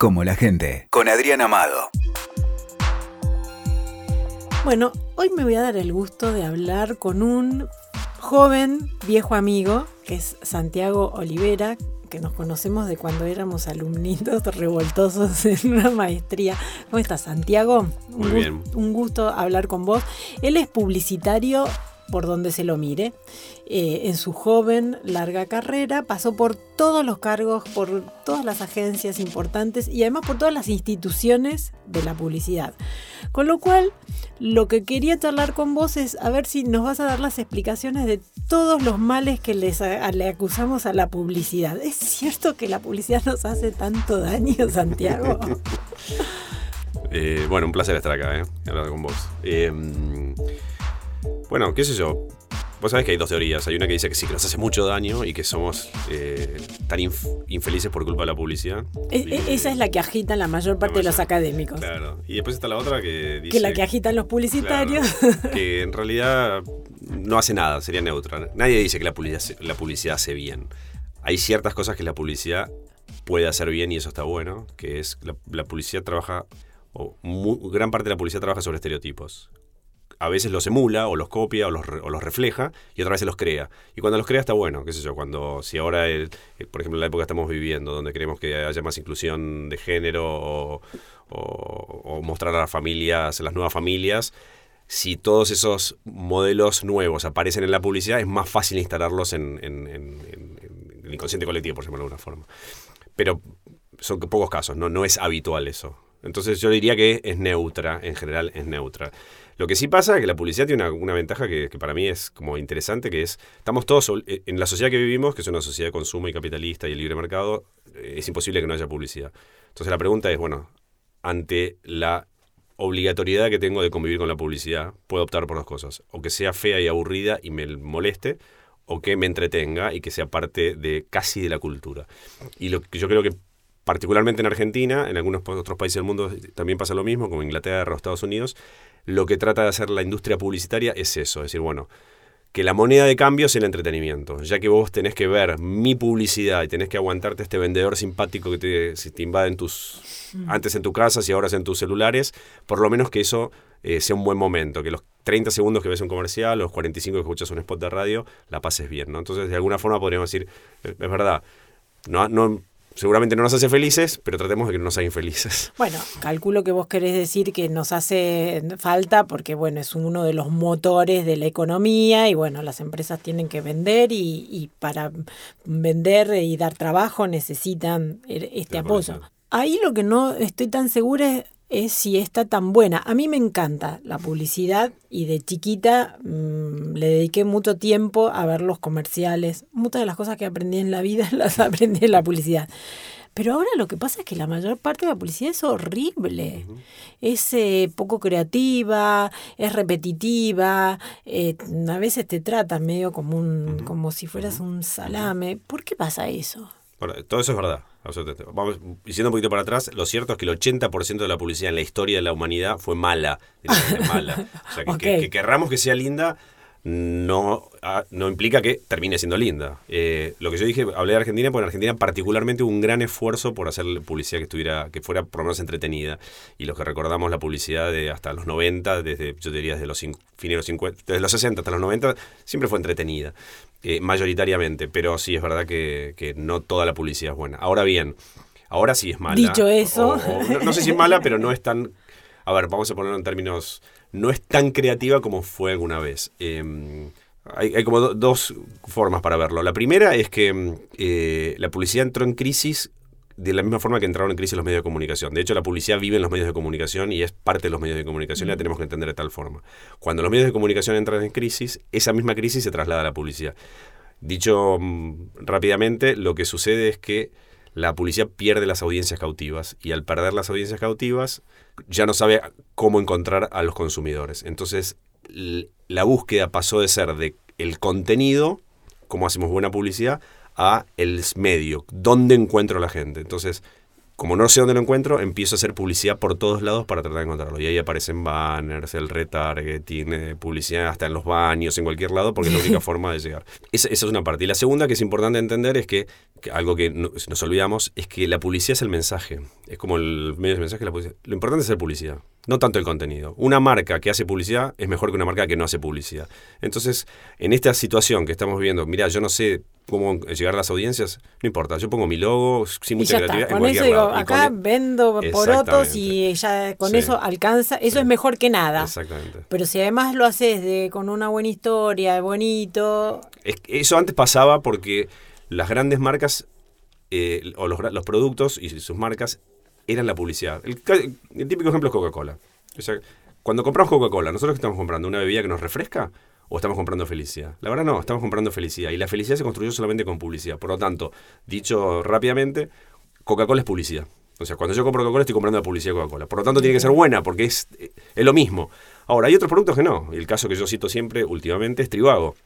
como la gente, con Adrián Amado. Bueno, hoy me voy a dar el gusto de hablar con un joven viejo amigo, que es Santiago Olivera, que nos conocemos de cuando éramos alumnitos revoltosos en una maestría. ¿Cómo estás, Santiago? Muy un, bien. Un gusto hablar con vos. Él es publicitario por donde se lo mire. Eh, en su joven, larga carrera, pasó por todos los cargos, por todas las agencias importantes y además por todas las instituciones de la publicidad. Con lo cual, lo que quería charlar con vos es a ver si nos vas a dar las explicaciones de todos los males que les, le acusamos a la publicidad. ¿Es cierto que la publicidad nos hace tanto daño, Santiago? eh, bueno, un placer estar acá, ¿eh? Hablar con vos. Eh, bueno, qué sé yo. Vos sabés que hay dos teorías. Hay una que dice que sí, que nos hace mucho daño y que somos eh, tan inf infelices por culpa de la publicidad. E y, esa es la que agitan la mayor parte mayor, de los académicos. Claro. Y después está la otra que dice... Que la que agitan los publicitarios. Claro, que en realidad no hace nada, sería neutra. Nadie dice que la publicidad, la publicidad hace bien. Hay ciertas cosas que la publicidad puede hacer bien y eso está bueno, que es la, la publicidad trabaja, o muy, gran parte de la publicidad trabaja sobre estereotipos a veces los emula o los copia o los, o los, refleja y otras veces los crea. Y cuando los crea está bueno, qué sé yo, cuando si ahora, el, por ejemplo, en la época que estamos viviendo, donde queremos que haya más inclusión de género o, mostrar a las familias, a las nuevas familias, si todos esos modelos nuevos aparecen en la publicidad, es más fácil instalarlos en, el inconsciente colectivo, por ejemplo, de alguna forma. Pero son pocos casos, no, no es habitual eso. Entonces yo diría que es neutra, en general es neutra. Lo que sí pasa es que la publicidad tiene una, ventaja que, para mí es como interesante, que es, estamos todos, en la sociedad que vivimos, que es una sociedad de consumo y capitalista y el libre mercado, es imposible que no haya publicidad. Entonces la pregunta es, bueno, ante la obligatoriedad que tengo de convivir con la publicidad, puedo optar por dos cosas, o que sea fea y aburrida y me moleste, o que me entretenga y que sea parte de casi de la cultura. Y lo que yo creo que particularmente en Argentina, en algunos otros países del mundo también pasa lo mismo, como Inglaterra o Estados Unidos, lo que trata de hacer la industria publicitaria es eso, es decir, bueno, que la moneda de cambio es el entretenimiento, ya que vos tenés que ver mi publicidad y tenés que aguantarte este vendedor simpático que te, si te invaden tus, mm. antes en tu casa y ahora en tus celulares, por lo menos que eso eh, sea un buen momento, que los 30 segundos que ves un comercial, los 45 que escuchas un spot de radio, la pases bien, ¿no? Entonces, de alguna forma podríamos decir, es verdad, no, no seguramente no nos hace felices, pero tratemos de que no nos hagan infelices. Bueno, calculo que vos querés decir que nos hace falta porque, bueno, es uno de los motores de la economía y, bueno, las empresas tienen que vender y, y para vender y dar trabajo necesitan este apoyo. Ahí lo que no estoy tan segura es es si está tan buena. A mí me encanta la publicidad y de chiquita mmm, le dediqué mucho tiempo a ver los comerciales. Muchas de las cosas que aprendí en la vida las aprendí en la publicidad. Pero ahora lo que pasa es que la mayor parte de la publicidad es horrible. Uh -huh. Es eh, poco creativa, es repetitiva, eh, a veces te tratan medio como, un, uh -huh. como si fueras un salame. ¿Por qué pasa eso? Bueno, todo eso es verdad. Vamos diciendo un poquito para atrás, lo cierto es que el 80% de la publicidad en la historia de la humanidad fue mala. mala. O sea, que, okay. que, que, querramos que sea linda no, no implica que termine siendo linda. Eh, lo que yo dije, hablé de Argentina, porque en Argentina particularmente hubo un gran esfuerzo por hacer publicidad que estuviera, que fuera por lo menos entretenida. Y los que recordamos la publicidad de hasta los 90, desde, yo diría desde los los 50, desde los 60 hasta los 90, siempre fue entretenida. Eh, mayoritariamente, pero sí es verdad que, que no toda la publicidad es buena. Ahora bien, ahora sí es mala. Dicho eso. O, o, no, no sé si es mala, pero no es tan. A ver, vamos a ponerlo en términos no es tan creativa como fue alguna vez. Eh, hay, hay, como do, dos formas para verlo. La primera es que eh, la publicidad entró en crisis de la misma forma que entraron en crisis los medios de comunicación. De hecho, la publicidad vive en los medios de comunicación y es parte de los medios de comunicación y la tenemos que entender de tal forma. Cuando los medios de comunicación entran en crisis, esa misma crisis se traslada a la publicidad. Dicho mm, rápidamente, lo que sucede es que la publicidad pierde las audiencias cautivas y al perder las audiencias cautivas ya no sabe cómo encontrar a los consumidores. Entonces la búsqueda pasó de ser de el contenido, cómo hacemos buena publicidad, a el medio, dónde encuentro a la gente. Entonces, como no sé dónde lo encuentro, empiezo a hacer publicidad por todos lados para tratar de encontrarlo. Y ahí aparecen banners, el retargeting, eh, publicidad hasta en los baños, en cualquier lado, porque es la única forma de llegar. Esa, esa, es una parte. Y la segunda que es importante entender es que algo que no- nos olvidamos, es que la publicidad es el mensaje. Es como el medio de mensaje, la publicidad. Lo importante es hacer publicidad, no tanto el contenido. Una marca que hace publicidad es mejor que una marca que no hace publicidad. Entonces, en esta situación que estamos viviendo, mira, yo no sé cómo llegar a las audiencias, no importa, yo pongo mi logo sin mucha creatividad en Con eso cualquier digo, lado. Y acá con e- vendo porotos y ya con Sí. eso alcanza. Eso Sí. es mejor que nada. Exactamente. Pero si además lo haces de, con una buena historia, bonito, Es eso antes pasaba porque las grandes marcas eh, o los, productos y sus marcas eran la publicidad. El, típico ejemplo es Coca-Cola. O sea, cuando compramos Coca-Cola, ¿nosotros estamos comprando? ¿Una bebida que nos refresca? ¿O estamos comprando felicidad? La verdad no, estamos comprando felicidad. Y la felicidad se construyó solamente con publicidad. Por lo tanto, dicho rápidamente, Coca-Cola es publicidad. O sea, cuando yo compro Coca-Cola estoy comprando la publicidad de Coca-Cola. Por lo tanto, tiene que ser buena porque es, eh, es lo mismo. Ahora, hay otros productos que no. El caso que yo cito siempre últimamente es Trivago.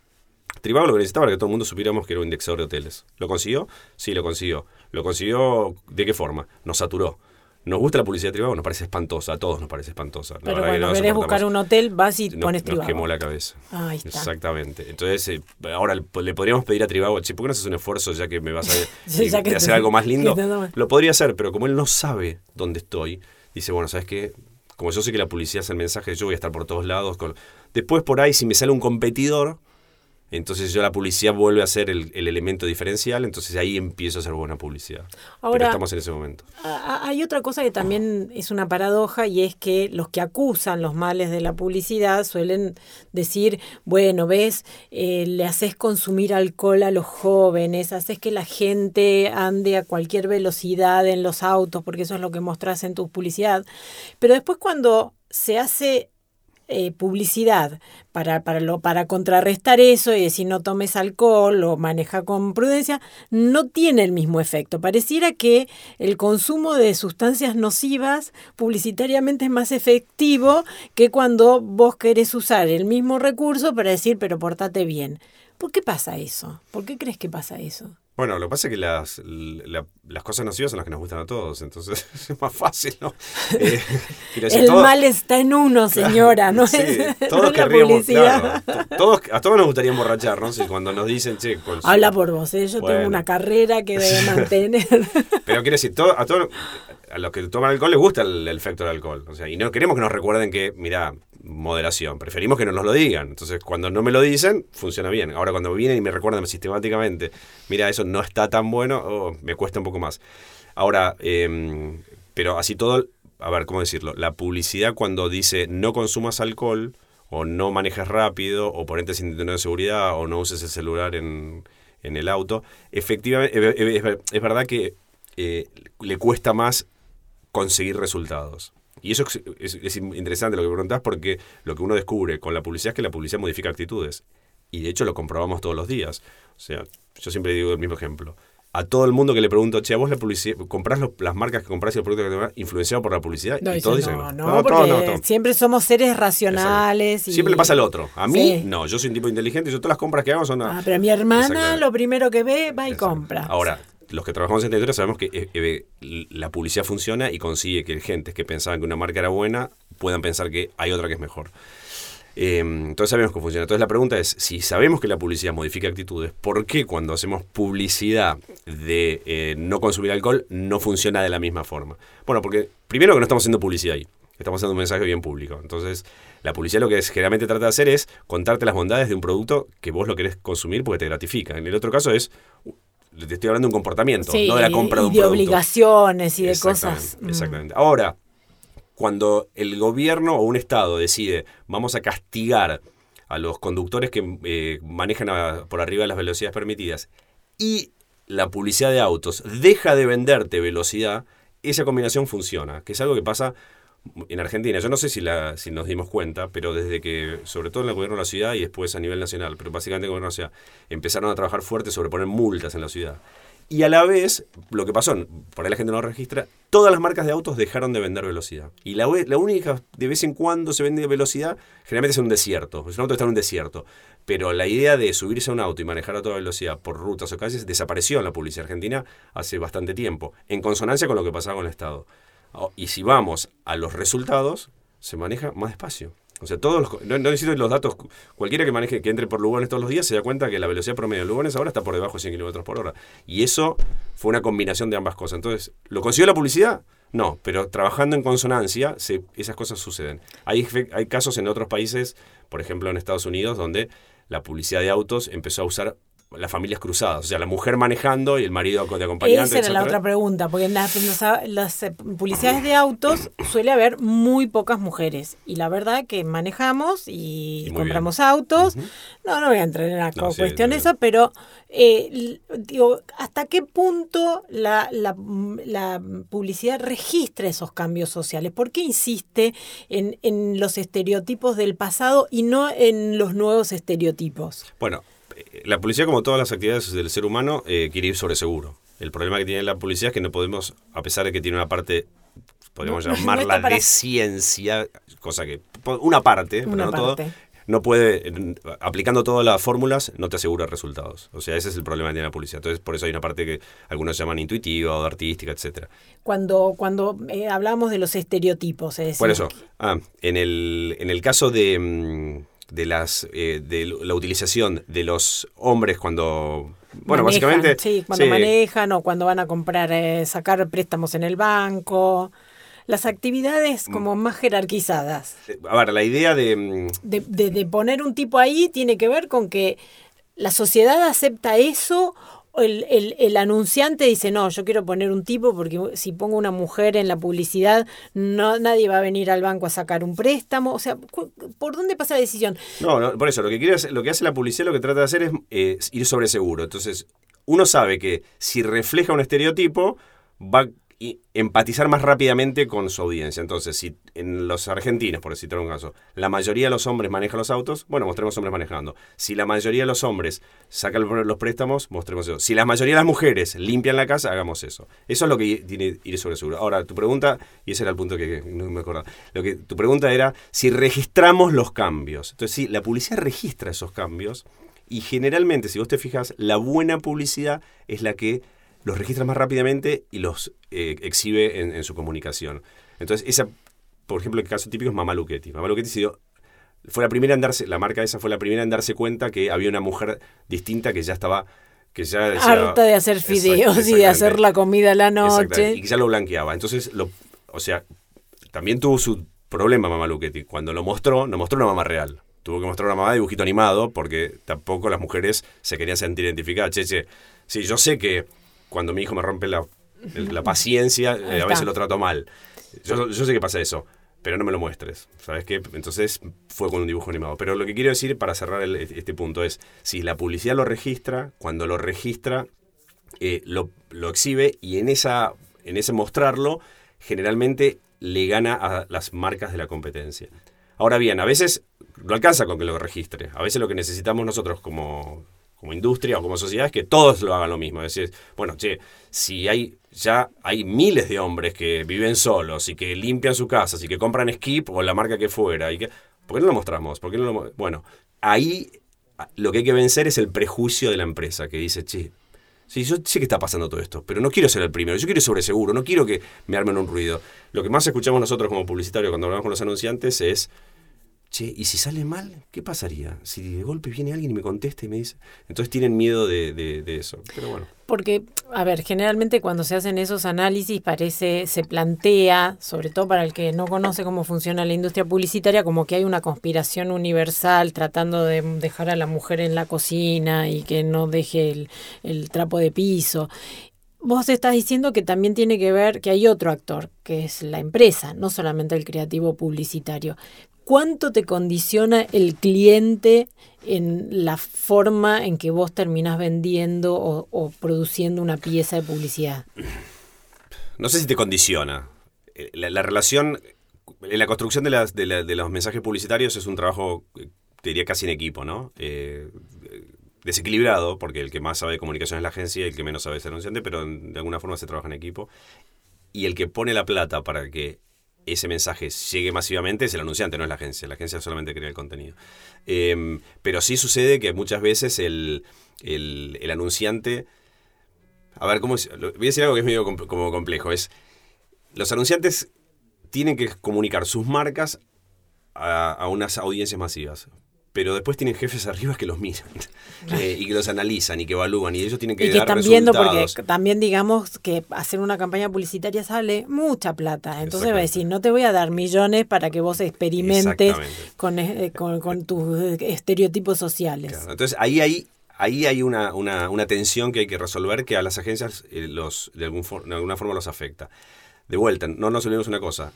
Trivago lo que necesitaba era que todo el mundo supiéramos que era un indexador de hoteles. ¿Lo consiguió? Sí, lo consiguió. ¿Lo consiguió de qué forma? Nos saturó. ¿Nos gusta la publicidad de Trivago? Nos parece espantosa. A todos nos parece espantosa. La pero verdad que cuando no querés buscar un hotel, vas y pones nos Trivago. quemó la cabeza. Ah, ahí está. Exactamente. Entonces, eh, ahora le, podríamos pedir a Trivago, che, ¿por qué no haces un esfuerzo ya que me vas a Sí, y ya que de te- hacer algo más lindo? Lo podría hacer, pero como él no sabe dónde estoy, dice, bueno, ¿sabes qué? Como yo sé que la publicidad es el mensaje, yo voy a estar por todos lados. Con... Después por ahí, si me sale un competidor, entonces yo la publicidad vuelve a ser el, el elemento diferencial, entonces ahí empiezo a hacer buena publicidad. Ahora- pero estamos en ese momento. Hay otra cosa que también es una paradoja y es que los que acusan los males de la publicidad suelen decir, bueno, ves, eh, le haces consumir alcohol a los jóvenes, haces que la gente ande a cualquier velocidad en los autos, porque eso es lo que mostrás en tu publicidad. Pero después cuando se hace eh, publicidad para, para, lo, para contrarrestar eso y decir no tomes alcohol o maneja con prudencia, no tiene el mismo efecto. Pareciera que el consumo de sustancias nocivas publicitariamente es más efectivo que cuando vos querés usar el mismo recurso para decir pero portate bien. ¿Por qué pasa eso? ¿Por qué crees que pasa eso? Bueno, lo que pasa es que las, la- las cosas nocivas son las que nos gustan a todos, entonces es más fácil, ¿no? Eh, el todo- mal está en uno, señora, no Sí, es, todos querríamos, claro, to- todos, a todos nos gustaría emborracharnos y cuando nos dicen, che, con- Habla por vos, ¿eh? yo tengo una carrera que debe mantener. Pero quiero decir, todo- a todos, a los que toman alcohol les gusta el, el efecto del alcohol. O sea, y no queremos que nos recuerden que, mira, moderación. Preferimos que no nos lo digan. Entonces, cuando no me lo dicen, funciona bien. Ahora, cuando vienen y me recuerdan sistemáticamente, mira, eso no está tan bueno, oh, me cuesta un poco más. Ahora, eh, pero así todo, a ver, ¿cómo decirlo? La publicidad cuando dice no consumas alcohol, o no manejes rápido, o ponete sin cinturón de seguridad, o no uses el celular en, en el auto, efectivamente, es, verdad que eh, le cuesta más conseguir resultados. Y eso es, es- es interesante lo que preguntás porque lo que uno descubre con la publicidad es que la publicidad modifica actitudes. Y de hecho lo comprobamos todos los días. O sea, yo siempre digo el mismo ejemplo. A todo el mundo que le pregunto, che, ¿a vos la publicidad, comprás los- las marcas que comprás y los productos que comprás influenciado por la publicidad? No, y dice, todos dicen no, no, No, porque no, siempre somos seres racionales. Y... Siempre le pasa al otro. A mí, Sí. no. Yo soy un tipo inteligente y yo todas las compras que hago son... Ah, pero mi hermana lo primero que ve va y compra. Ahora, los que trabajamos en esta sabemos que eh, eh, la publicidad funciona y consigue que gente que pensaban que una marca era buena puedan pensar que hay otra que es mejor. Eh, entonces sabemos que funciona. Entonces la pregunta es, si sabemos que la publicidad modifica actitudes, ¿por qué cuando hacemos publicidad de eh, no consumir alcohol no funciona de la misma forma? Bueno, porque primero que no estamos haciendo publicidad ahí, estamos haciendo un mensaje bien público. Entonces la publicidad lo que es- generalmente trata de hacer es contarte las bondades de un producto que vos lo querés consumir porque te gratifica. En el otro caso es, te estoy hablando de un comportamiento, Sí, no de la compra de y un de producto. obligaciones y de Exactamente, cosas. mm. Exactamente. Ahora, cuando el gobierno o un Estado decide vamos a castigar a los conductores que eh, manejan a- por arriba de las velocidades permitidas y la publicidad de autos deja de venderte velocidad, esa combinación funciona, que es algo que pasa en Argentina. Yo no sé si, la, si nos dimos cuenta, pero desde que, sobre todo en el gobierno de la ciudad y después a nivel nacional, pero básicamente en el gobierno de la ciudad, empezaron a trabajar fuerte sobre poner multas en la ciudad. Y a la vez, lo que pasó, por ahí la gente no lo registra, todas las marcas de autos dejaron de vender velocidad. Y la, la única, de vez en cuando se vende velocidad, generalmente es un desierto. Es un auto que está en un desierto. Pero la idea de subirse a un auto y manejar a toda velocidad por rutas o calles desapareció en la publicidad argentina hace bastante tiempo, en consonancia con lo que pasaba con el Estado. Oh, Y si vamos a los resultados, se maneja más despacio. O sea, todos los, no, no necesito los datos, cualquiera que maneje, que entre por Lugones todos los días se da cuenta que la velocidad promedio de Lugones ahora está por debajo de 100 kilómetros por hora. Y eso fue una combinación de ambas cosas. Entonces, ¿lo consiguió la publicidad? No, pero trabajando en consonancia, esas cosas suceden. Hay, hay casos en otros países, por ejemplo en Estados Unidos, donde la publicidad de autos empezó a usar las familias cruzadas. O sea, la mujer manejando y el marido de acompañante. Esa era la otra pregunta, porque en las, en las- las, eh, publicidades de autos suele haber muy pocas mujeres. Y la verdad que manejamos y, compramos autos. No, no voy a entrar en la No, cuestión no. esa, pero eh, digo, ¿hasta qué punto la, la- la publicidad registra esos cambios sociales? ¿Por qué insiste en, en los estereotipos del pasado y no en los nuevos estereotipos? Bueno, la publicidad, como todas las actividades del ser humano, eh, quiere ir sobre seguro. El problema que tiene la publicidad es que no podemos, a pesar de que tiene una parte, podríamos No, no llamarla para- de ciencia, cosa que, una parte, pero no parte. todo, no puede, aplicando todas las fórmulas, no te asegura resultados. O sea, ese es el problema que tiene la publicidad. Entonces, por eso hay una parte que algunos llaman intuitiva o artística, etcétera. Cuando, cuando eh, hablamos de los estereotipos, es decir, Por eso, ah, en, el, en el caso de, mm, de, las, eh, de la utilización de los hombres cuando... Bueno, manejan, básicamente... Sí, cuando sí, manejan o cuando van a comprar, eh, sacar préstamos en el banco. Las actividades Mm. como más jerarquizadas. eh, A ver, la idea de... mm, De, de- de poner un tipo ahí tiene que ver con que la sociedad acepta eso. El, el- el anunciante dice, no, yo quiero poner un tipo porque si pongo una mujer en la publicidad, no, nadie va a venir al banco a sacar un préstamo. O sea, ¿por dónde pasa la decisión? No, no, por eso, lo que, quiere hacer- lo que hace la publicidad, lo que trata de hacer es eh, ir sobre seguro. Entonces, uno sabe que si refleja un estereotipo, va i- empatizar más rápidamente con su audiencia. Entonces, si en los argentinos, por citar un caso, la mayoría de los hombres manejan los autos, bueno, mostremos hombres manejando. Si la mayoría de los hombres sacan los préstamos, mostremos eso. Si la mayoría de las mujeres limpian la casa, hagamos eso. Eso es lo que tiene ir sobre seguro. Ahora, tu pregunta, y ese era el punto que, que no me acordaba, lo que tu pregunta era si registramos los cambios. Entonces, sí, la publicidad registra esos cambios y generalmente, si vos te fijas, la buena publicidad es la que los registra más rápidamente y los eh, exhibe en, en su comunicación. Entonces, esa, por ejemplo, el caso típico es Mamá Luchetti. Mamá Luchetti se dio- fue la primera en darse, la marca esa fue la primera en darse cuenta que había una mujer distinta que ya estaba, que ya decía- Harta de hacer fideos y de hacer la comida a la noche. Y que ya lo blanqueaba. Entonces, lo, o sea, también tuvo su problema Mamá Luchetti. Cuando lo mostró, no mostró una mamá real. Tuvo que mostrar una mamá de dibujito animado porque tampoco las mujeres se querían sentir identificadas. Che, che, sí, yo sé que cuando mi hijo me rompe la, la paciencia, eh, a veces lo trato mal. Yo, yo sé que pasa eso, pero no me lo muestres. ¿Sabes qué? Entonces fue con un dibujo animado. Pero lo que quiero decir para cerrar el- este punto es, si la publicidad lo registra, cuando lo registra, eh, lo, lo exhibe y en, esa, en ese mostrarlo generalmente le gana a las marcas de la competencia. Ahora bien, a veces no alcanza con que lo registre. A veces lo que necesitamos nosotros como, como industria o como sociedad es que todos lo hagan lo mismo. Es decir, bueno, che, si hay ya hay miles de hombres que viven solos y que limpian su casa y que compran Skip o la marca que fuera, y que, ¿por qué no lo mostramos? ¿Por qué no lo bueno, ahí a- lo que hay que vencer es el prejuicio de la empresa que dice, che, Sí, yo sé que está pasando todo esto, pero no quiero ser el primero, yo quiero ir sobre seguro, no quiero que me armen un ruido. Lo que más escuchamos nosotros como publicitarios cuando hablamos con los anunciantes es, che, ¿y si sale mal? ¿Qué pasaría? Si de golpe viene alguien y me contesta y me dice... Entonces tienen miedo de, eso, pero bueno. Porque, a ver, generalmente cuando se hacen esos análisis parece, se plantea, sobre todo para el que no conoce cómo funciona la industria publicitaria, como que hay una conspiración universal tratando de dejar a la mujer en la cocina y que no deje el trapo de piso. Vos estás diciendo que también tiene que ver que hay otro actor, que es la empresa, no solamente el creativo publicitario. ¿Cuánto te condiciona el cliente en la forma en que vos terminás vendiendo o, produciendo una pieza de publicidad? No sé si te condiciona. Eh, La, la relación, eh, la construcción de, los mensajes publicitarios es un trabajo, eh, te diría casi en equipo, ¿no? Desequilibrado, porque el que más sabe de comunicación es la agencia y el que menos sabe es el anunciante, pero de alguna forma se trabaja en equipo. Y el que pone la plata para que ese mensaje llegue masivamente es el anunciante, no es la agencia. La agencia solamente crea el contenido. Eh, pero sí sucede que muchas veces el, el- anunciante... A ver, ¿cómo es? Voy a decir algo que es medio com- como complejo. Es, los anunciantes tienen que comunicar sus marcas a, a unas audiencias masivas. Pero después tienen jefes arriba que los miran eh, y que los analizan y que evalúan y ellos tienen que y que dar están viendo resultados. porque también digamos que hacer una campaña publicitaria sale mucha plata entonces va a decir no te voy a dar millones para que vos experimentes con, eh, con, con tus eh, estereotipos sociales Claro, Entonces ahí hay, ahí hay una, una, una tensión que hay que resolver que a las agencias eh, los, de, algún for- de alguna forma los afecta. De vuelta, no nos olvidemos una cosa.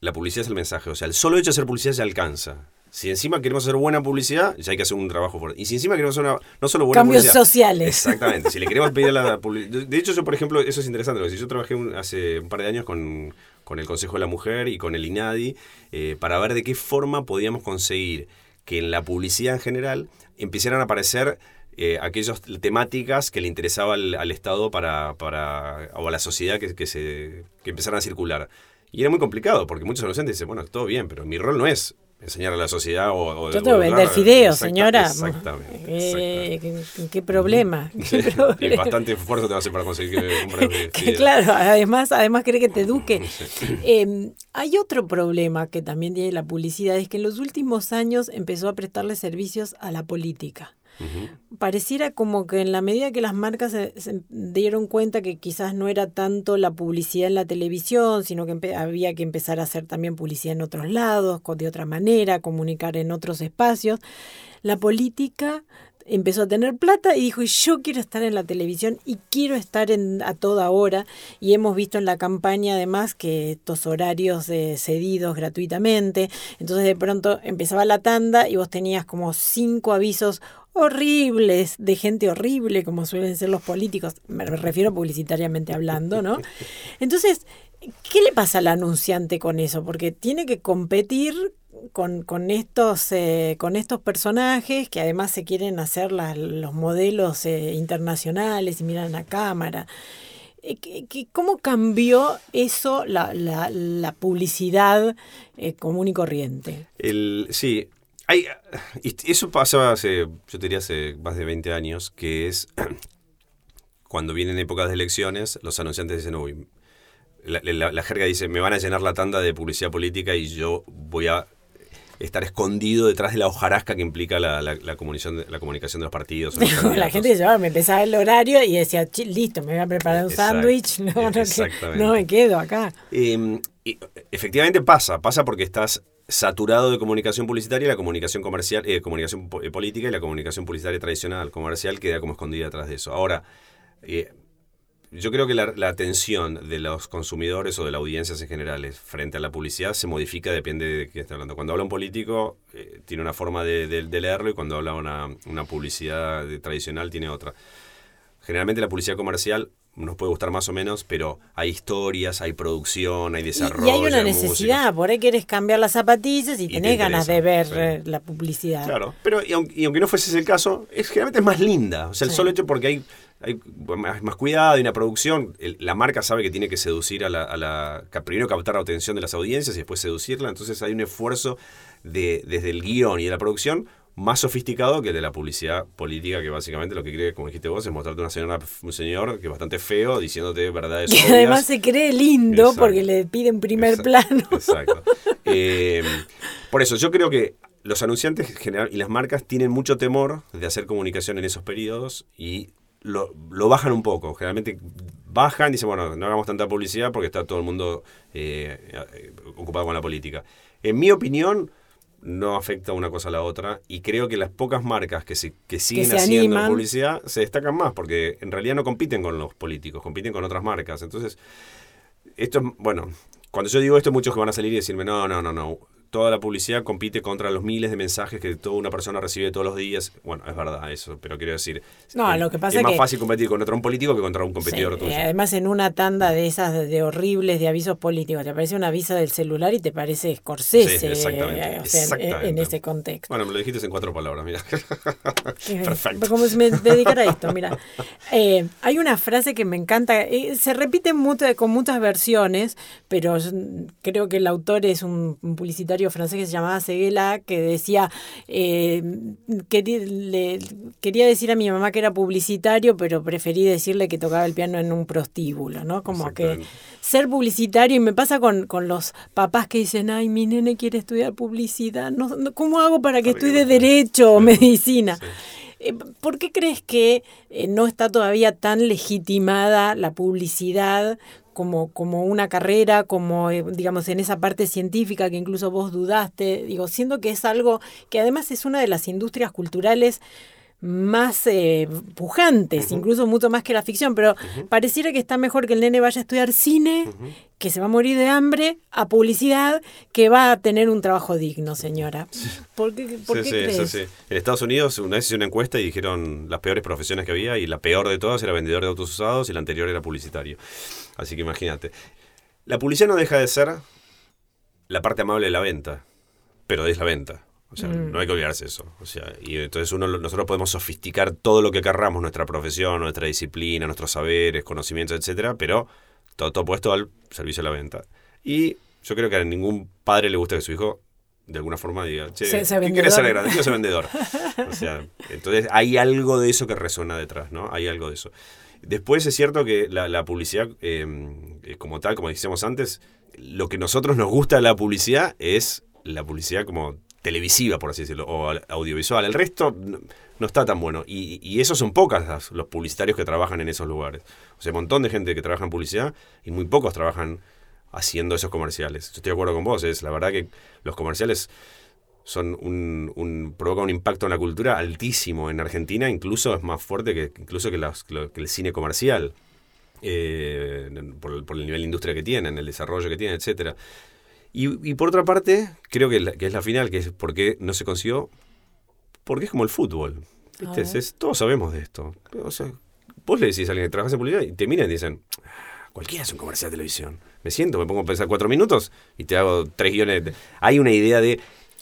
La publicidad es el mensaje. O sea, el solo hecho de hacer publicidad ya alcanza. Si encima queremos hacer buena publicidad, ya hay que hacer un trabajo fuerte. Y si encima queremos hacer una, no solo buena Cambios publicidad. sociales. Exactamente. Si le queremos pedir a la publicidad. De hecho, yo, por ejemplo, eso es interesante. Porque si yo trabajé un- hace un par de años con, con el Consejo de la Mujer y con el INADI eh, para ver de qué forma podíamos conseguir que en la publicidad en general empezaran a aparecer eh, aquellas temáticas que le interesaba al, al Estado para, para, o a la sociedad que, que se, que empezaran a circular. Y era muy complicado, porque muchos adolescentes dicen, bueno, todo bien, pero mi rol no es enseñar a la sociedad o... o yo tengo que vender educar". fideos Exacta- señora Exactamente. Eh, exactamente. ¿qué, qué problema, ¿Qué problema? bastante esfuerzo te va a hacer para conseguir que comprar fideos. claro, además, además cree que te eduque. Sí. Eh, hay otro problema que también tiene la publicidad, es que en los últimos años empezó a prestarle servicios a la política. Pareciera como que en la medida que las marcas se, se dieron cuenta que quizás no era tanto la publicidad en la televisión, sino que había que empezar a hacer también publicidad en otros lados, de otra manera, comunicar en otros espacios, la política empezó a tener plata y dijo, "Y yo quiero estar en la televisión y quiero estar en, a toda hora. Y hemos visto en la campaña además que estos horarios eh, cedidos gratuitamente, entonces de pronto empezaba la tanda y vos tenías como cinco avisos horribles, de gente horrible, como suelen ser los políticos, me refiero publicitariamente hablando, ¿no? Entonces, ¿qué le pasa al anunciante con eso? Porque tiene que competir con, con estos, eh, con estos personajes que además se quieren hacer los modelos eh, internacionales y miran a cámara. Eh, ¿qué- qué- ¿Cómo cambió eso la, la, la publicidad común y corriente? El, sí, hay, eso pasaba hace, yo diría hace más de 20 años, que es cuando vienen épocas de elecciones, los anunciantes dicen, uy, la, la- la jerga dice, me van a llenar la tanda de publicidad política y yo voy a estar escondido detrás de la hojarasca que implica la, la- la comunicación, de, la comunicación de los partidos. los la gente se llevaba, me empezaba el horario y decía, "Chi, listo, me voy a preparar un sándwich, no, no, no me quedo acá. Eh, y efectivamente pasa, pasa porque estás saturado de comunicación publicitaria y la comunicación comercial, eh, comunicación eh, política y la comunicación publicitaria tradicional, comercial, queda como escondida detrás de eso. Ahora, eh, yo creo que la, la atención de los consumidores o de las audiencias en general frente a la publicidad se modifica, depende de qué está hablando. Cuando habla un político, eh, tiene una forma de, de- de leerlo y cuando habla una, una publicidad de- tradicional, tiene otra. Generalmente la publicidad comercial nos puede gustar más o menos, pero hay historias, hay producción, hay Y, desarrollo. y hay una hay necesidad, música. por ahí querés cambiar las zapatillas y, Y te tenés ganas de ver sí. eh, la publicidad. Claro, pero y aunque, y aunque no fuese ese el caso, es, generalmente es más linda. O sea, el Sí. solo hecho porque hay, hay más, cuidado y una producción, la marca sabe que tiene que seducir a la, a la- Primero captar la atención de las audiencias y después seducirla. Entonces hay un esfuerzo de, desde el guion y de la producción más sofisticado que el de la publicidad política, que básicamente lo que quiere, como dijiste vos, es mostrarte una señora, un señor que es bastante feo, diciéndote verdades Y obvias. además se cree lindo Exacto. porque le piden primer Exacto, plano. Exacto. Eh, por eso, yo creo que los anunciantes en general y las marcas tienen mucho temor de hacer comunicación en esos periodos y lo, lo bajan un poco. Generalmente bajan y dicen, bueno, no hagamos tanta publicidad porque está todo el mundo eh, eh, ocupado con la política. En mi opinión, no afecta una cosa a la otra y creo que las pocas marcas que, se, que siguen haciendo animan. publicidad se destacan más porque en realidad no compiten con los políticos, compiten con otras marcas. Entonces, esto es, bueno, cuando yo digo esto, muchos que van a salir y decirme, no, no, no, no. Toda la publicidad compite contra los miles de mensajes que toda una persona recibe todos los días. Bueno, es verdad eso, pero quiero decir, No, es, lo que pasa es es más que- fácil competir contra un político que contra un competidor Sí, tuyo. además en una tanda de esas de, horribles de avisos políticos, te aparece un aviso del celular y te parece Scorsese Sí, exactamente, eh, o sea, en- exactamente. en ese contexto. Bueno, me lo dijiste en cuatro palabras, mira. Perfecto. Como si me dedicara a esto, mira. Eh, hay una frase que me encanta, eh, se repite mucho, con muchas versiones, pero creo que el autor es un, un publicitario francés que se llamaba Seguela, que decía, eh, quería, le, quería decir a mi mamá que era publicitario, pero preferí decirle que tocaba el piano en un prostíbulo, ¿no? Como que ser publicitario, y me pasa con, con los papás que dicen, ay, mi nene quiere estudiar publicidad, no, ¿cómo hago para que estudie derecho o medicina? Eh, ¿Por qué crees que eh, no está todavía tan legitimada la publicidad como, como una carrera, como eh, digamos en esa parte científica que incluso vos dudaste? Digo, siendo que es algo que además es una de las industrias culturales más eh, pujantes, incluso mucho más que la ficción, pero pareciera que está mejor que el nene vaya a estudiar cine, que se va a morir de hambre, a publicidad, que va a tener un trabajo digno, señora. ¿Por qué, por qué crees? En Estados Unidos una vez hice una encuesta y dijeron las peores profesiones que había y la peor de todas era vendedor de autos usados y la anterior era publicitario. Así que imagínate. La publicidad no deja de ser la parte amable de la venta, pero es la venta. O sea, mm. no hay que olvidarse eso. O sea, y entonces uno, nosotros podemos sofisticar todo lo que querramos, nuestra profesión, nuestra disciplina, nuestros saberes, conocimientos, etcétera, pero todo, todo puesto al servicio de la venta. Y yo creo que a ningún padre le gusta que su hijo de alguna forma diga, che, ¿qué quieres ser grande? Ser vendedor. o sea, entonces hay algo de eso que resuena detrás, ¿no? Hay algo de eso. Después es cierto que la, publicidad, em, eh, como tal, como decíamos antes, lo que nosotros nos gusta de la publicidad es la publicidad como televisiva, por así decirlo, o audiovisual. El resto no, está tan bueno. Y, esos son pocas los publicitarios que trabajan en esos lugares. O sea, un montón de gente que trabaja en publicidad y muy pocos trabajan haciendo esos comerciales. Yo estoy de acuerdo con vos, es la verdad que los comerciales son un, provocan un impacto en la cultura altísimo en Argentina, incluso es más fuerte que incluso que, el cine comercial. Eh, por, por, el nivel de industria que tienen, el desarrollo que tienen, etcétera. Y, por otra parte, creo que, es la final, que es por qué no se consiguió, porque es como el fútbol. todos sabemos de esto. O sea, vos le decís a alguien que trabaja en publicidad y te miran y dicen, cualquiera es un comercial de televisión. Me siento, me pongo a pensar cuatro minutos y te hago tres guiones. Hay una idea de...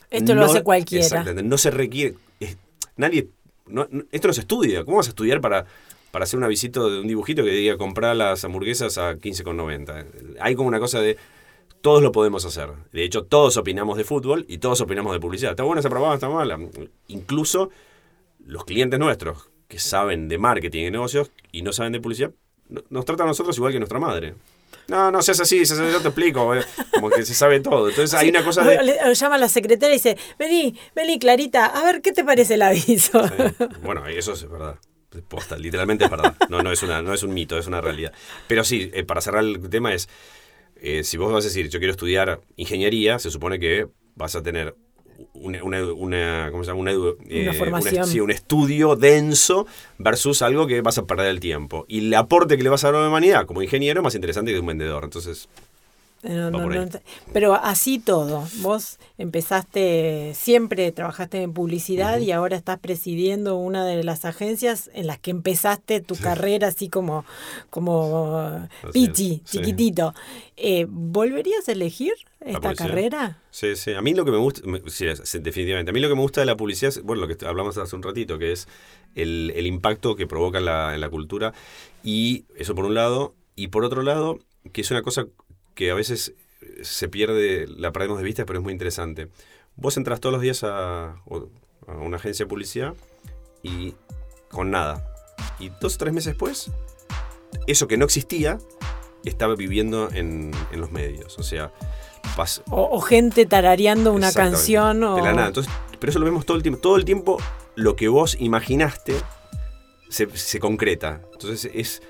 Esto lo hace cualquiera. No se requiere... nadie... esto no se estudia. ¿Cómo vas a estudiar para, para hacer una visita de un dibujito que diga comprar las hamburguesas a 15,90? Hay como una cosa de todos lo podemos hacer. De hecho, todos opinamos de fútbol y todos opinamos de publicidad. ¿Está buena esa probada? ¿Está mala? Incluso los clientes nuestros que saben de marketing y negocios y no saben de publicidad, nos tratan a nosotros igual que nuestra madre. No, no seas así, yo te explico, eh, como que se sabe todo. Entonces hay una cosa de... Le, llama a la secretaria y dice, vení, vení Clarita, a ver, ¿qué te parece el aviso? Bueno, eso es verdad. literalmente es verdad. No, no, es una, no es un mito, es una realidad. Pero sí, eh, para cerrar el tema es, eh, si vos vas a decir, yo quiero estudiar ingeniería, se supone que vas a tener una, una, ¿cómo se llama? Una, eh, formación. sí, un estudio denso versus algo que vas a perder el tiempo. Y el aporte que le vas a dar a la humanidad como ingeniero es más interesante que un vendedor. Entonces, pero así todo, vos empezaste, siempre trabajaste en publicidad y ahora estás presidiendo una de las agencias en las que empezaste tu carrera así como, como pichi, chiquitito. Eh, ¿Volverías a elegir esta carrera? Sí, sí. A mí lo que me gusta, sí, definitivamente, a mí lo que me gusta de la publicidad es, bueno, lo que hablamos hace un ratito, que es el, el impacto que provoca en la, en la cultura. Y eso por un lado. Y por otro lado, que es una cosa que a veces se pierde, la perdemos de vista, pero es muy interesante. Vos entras todos los días a, una agencia de publicidad y con nada. Y dos o tres meses después, eso que no existía estaba viviendo en, los medios. O sea, o, gente tarareando una canción. O... De la nada. Entonces, pero eso lo vemos todo el tiempo. Todo el tiempo lo que vos imaginaste se, se concreta. Entonces es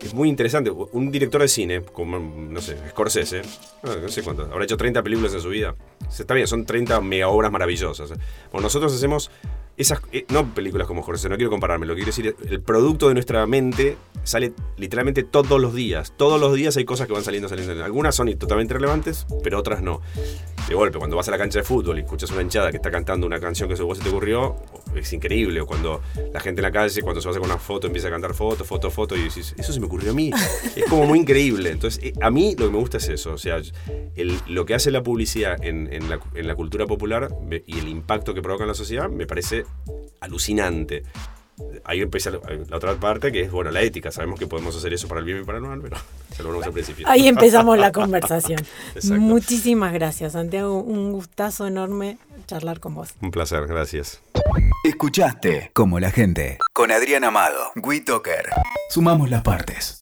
es muy interesante. Un director de cine, como, no sé, Scorsese, no sé cuánto, habrá hecho 30 películas en su vida. Está bien, son 30 mega obras maravillosas. Bueno, nosotros hacemos esas, eh, no películas como Jorge, no quiero compararme, lo que quiero decir es, el producto de nuestra mente sale literalmente todos los días. Todos los días hay cosas que van saliendo, saliendo. Algunas son totalmente relevantes, pero otras no. De golpe, cuando vas a la cancha de fútbol y escuchas una hinchada que está cantando una canción que a vos se te ocurrió, es increíble. O cuando la gente en la calle, cuando se va a hacer una foto, empieza a cantar foto, foto, foto, y dices, eso se me ocurrió a mí. es como muy increíble. Entonces, eh, a mí lo que me gusta es eso. O sea, lo que hace la publicidad en, la, en la cultura popular y el impacto que provoca en la sociedad me parece alucinante. Ahí empieza la, la otra parte que es, bueno, la ética. Sabemos que podemos hacer eso para el bien y para el mal, pero ya lo hablamos al principio. Ahí empezamos la conversación. Exacto. Muchísimas gracias, Santiago. Un gustazo enorme charlar con vos. Un placer, gracias. Escuchaste Como la gente con Adrián Amado, WeToker. Sumamos las partes.